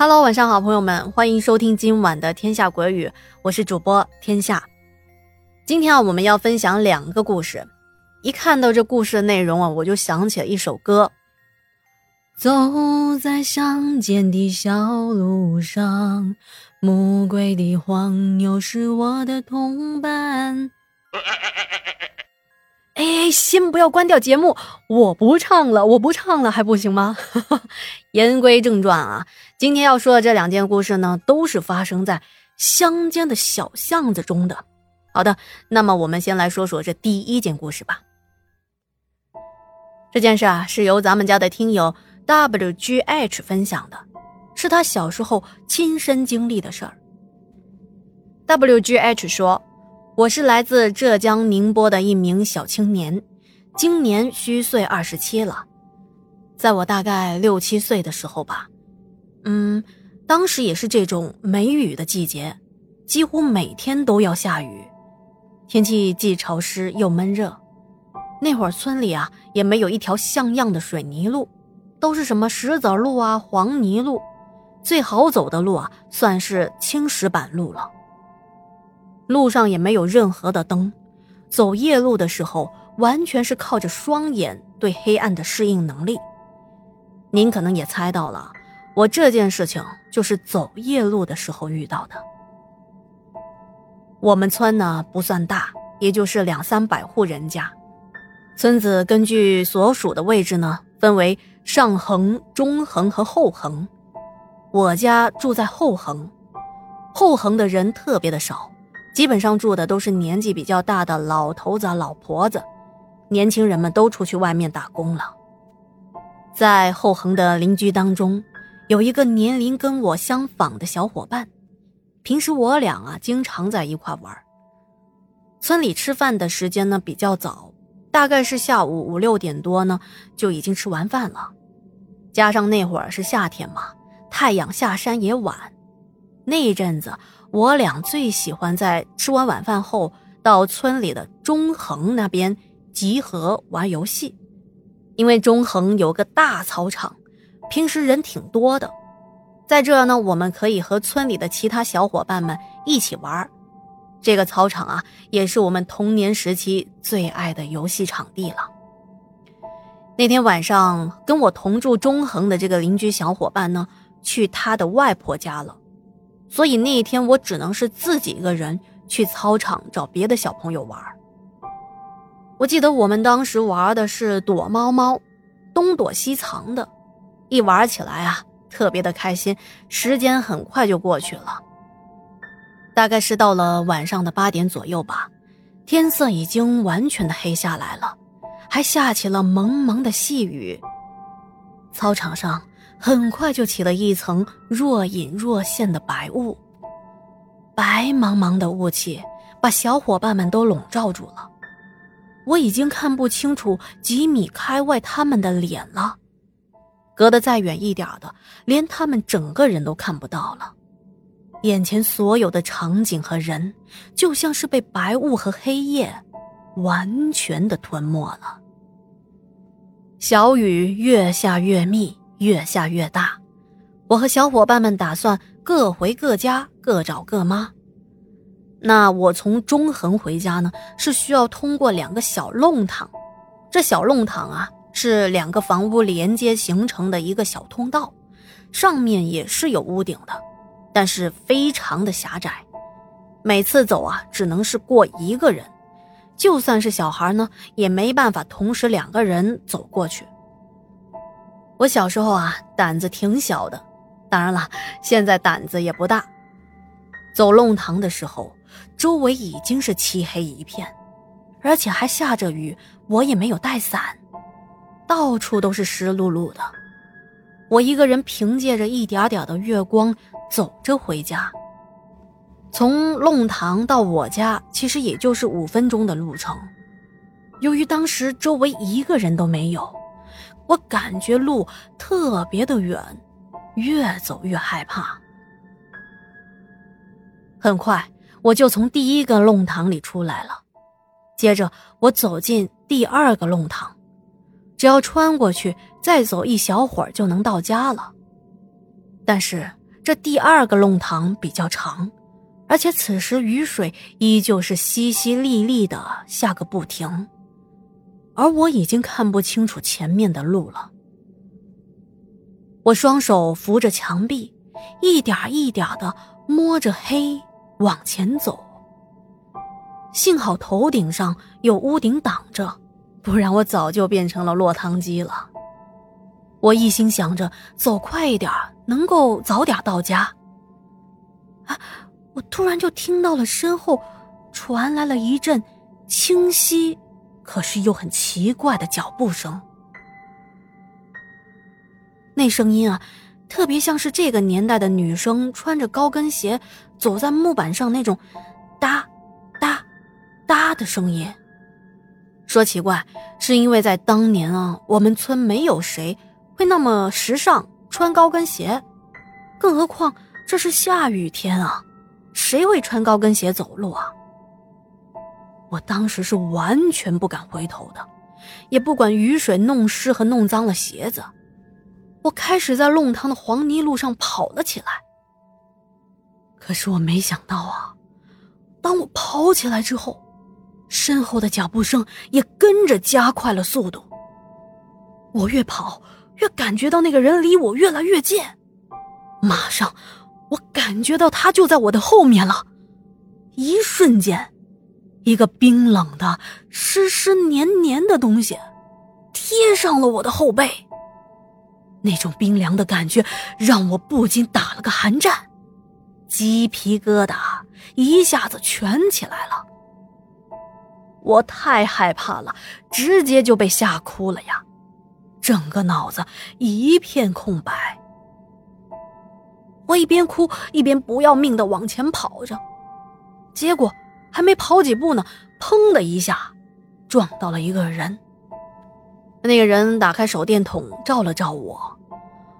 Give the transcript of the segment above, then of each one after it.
Hello，晚上好，朋友们，欢迎收听今晚的《天下鬼语》，我是主播天下。今天啊，我们要分享两个故事。一看到这故事的内容啊，我就想起了一首歌：走在乡间的小路上，暮归的黄牛是我的同伴。哎，先不要关掉节目，我不唱了，我不唱了，还不行吗？言归正传啊，今天要说的这两件故事呢，都是发生在乡间的小巷子中的。好的，那么我们先来说说这第一件故事吧。这件事啊，是由咱们家的听友 WGH 分享的，是他小时候亲身经历的事儿。WGH 说。我是来自浙江宁波的一名小青年，今年虚岁二十七了。在我大概六七岁的时候吧，嗯，当时也是这种梅雨的季节，几乎每天都要下雨，天气既潮湿又闷热。那会儿村里啊也没有一条像样的水泥路，都是什么石子路啊、黄泥路，最好走的路啊算是青石板路了。路上也没有任何的灯，走夜路的时候完全是靠着双眼对黑暗的适应能力。您可能也猜到了，我这件事情就是走夜路的时候遇到的。我们村呢不算大，也就是两三百户人家。村子根据所属的位置呢，分为上横、中横和后横。我家住在后横，后横的人特别的少。基本上住的都是年纪比较大的老头子、老婆子，年轻人们都出去外面打工了。在后横的邻居当中，有一个年龄跟我相仿的小伙伴，平时我俩啊经常在一块玩。村里吃饭的时间呢比较早，大概是下午五六点多呢就已经吃完饭了，加上那会儿是夏天嘛，太阳下山也晚，那一阵子。我俩最喜欢在吃完晚饭后到村里的中恒那边集合玩游戏，因为中恒有个大操场，平时人挺多的，在这呢，我们可以和村里的其他小伙伴们一起玩。这个操场啊，也是我们童年时期最爱的游戏场地了。那天晚上，跟我同住中恒的这个邻居小伙伴呢，去他的外婆家了。所以那一天我只能是自己一个人去操场找别的小朋友玩。我记得我们当时玩的是躲猫猫，东躲西藏的，一玩起来啊特别的开心，时间很快就过去了。大概是到了晚上的八点左右吧，天色已经完全的黑下来了，还下起了蒙蒙的细雨。操场上。很快就起了一层若隐若现的白雾，白茫茫的雾气把小伙伴们都笼罩住了。我已经看不清楚几米开外他们的脸了，隔得再远一点的，连他们整个人都看不到了。眼前所有的场景和人，就像是被白雾和黑夜完全的吞没了。小雨越下越密。越下越大，我和小伙伴们打算各回各家，各找各妈。那我从中横回家呢，是需要通过两个小弄堂。这小弄堂啊，是两个房屋连接形成的一个小通道，上面也是有屋顶的，但是非常的狭窄。每次走啊，只能是过一个人，就算是小孩呢，也没办法同时两个人走过去。我小时候啊，胆子挺小的，当然了，现在胆子也不大。走弄堂的时候，周围已经是漆黑一片，而且还下着雨，我也没有带伞，到处都是湿漉漉的。我一个人凭借着一点点的月光走着回家。从弄堂到我家，其实也就是五分钟的路程。由于当时周围一个人都没有。我感觉路特别的远，越走越害怕。很快，我就从第一个弄堂里出来了。接着，我走进第二个弄堂，只要穿过去，再走一小会儿就能到家了。但是，这第二个弄堂比较长，而且此时雨水依旧是淅淅沥沥的下个不停，而我已经看不清楚前面的路了。我双手扶着墙壁，一点一点的摸着黑往前走。幸好头顶上有屋顶挡着，不然我早就变成了落汤鸡了。我一心想着走快一点，能够早点到家。啊！我突然就听到了身后传来了一阵清晰，可是又很奇怪的脚步声。那声音啊，特别像是这个年代的女生穿着高跟鞋走在木板上那种哒哒哒的声音。说奇怪，是因为在当年啊，我们村没有谁。会那么时尚穿高跟鞋，更何况这是下雨天啊，谁会穿高跟鞋走路啊？我当时是完全不敢回头的，也不管雨水弄湿和弄脏了鞋子，我开始在弄堂的黄泥路上跑了起来。可是我没想到啊，当我跑起来之后，身后的脚步声也跟着加快了速度。我越跑。越感觉到那个人离我越来越近，马上，我感觉到他就在我的后面了。一瞬间，一个冰冷的、湿湿黏黏的东西贴上了我的后背。那种冰凉的感觉让我不禁打了个寒战，鸡皮疙瘩一下子全起来了。我太害怕了，直接就被吓哭了呀！整个脑子一片空白，我一边哭一边不要命的往前跑着，结果还没跑几步呢，砰的一下撞到了一个人。那个人打开手电筒照了照我，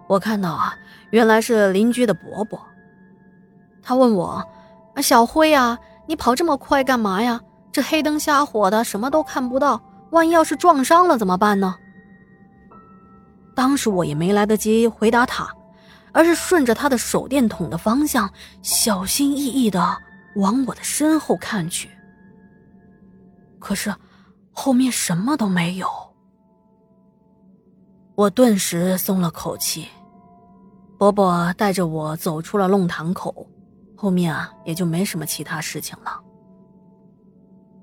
我看到啊，原来是邻居的伯伯。他问我：“小辉啊，你跑这么快干嘛呀？这黑灯瞎火的，什么都看不到，万一要是撞伤了怎么办呢？”当时我也没来得及回答他，而是顺着他的手电筒的方向，小心翼翼的往我的身后看去。可是，后面什么都没有。我顿时松了口气。伯伯带着我走出了弄堂口，后面啊也就没什么其他事情了。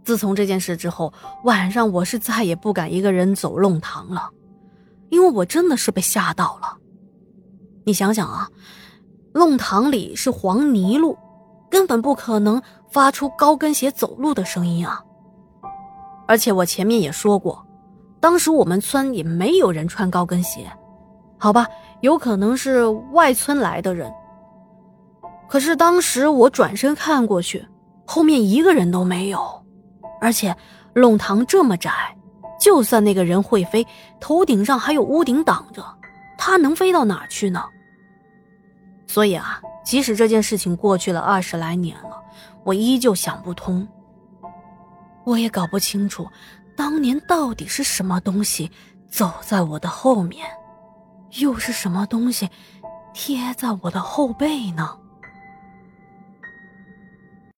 自从这件事之后，晚上我是再也不敢一个人走弄堂了。因为我真的是被吓到了，你想想啊，弄堂里是黄泥路，根本不可能发出高跟鞋走路的声音啊。而且我前面也说过，当时我们村也没有人穿高跟鞋，好吧，有可能是外村来的人。可是当时我转身看过去，后面一个人都没有，而且弄堂这么窄。就算那个人会飞，头顶上还有屋顶挡着，他能飞到哪去呢？所以啊，即使这件事情过去了二十来年了，我依旧想不通。我也搞不清楚，当年到底是什么东西走在我的后面，又是什么东西贴在我的后背呢？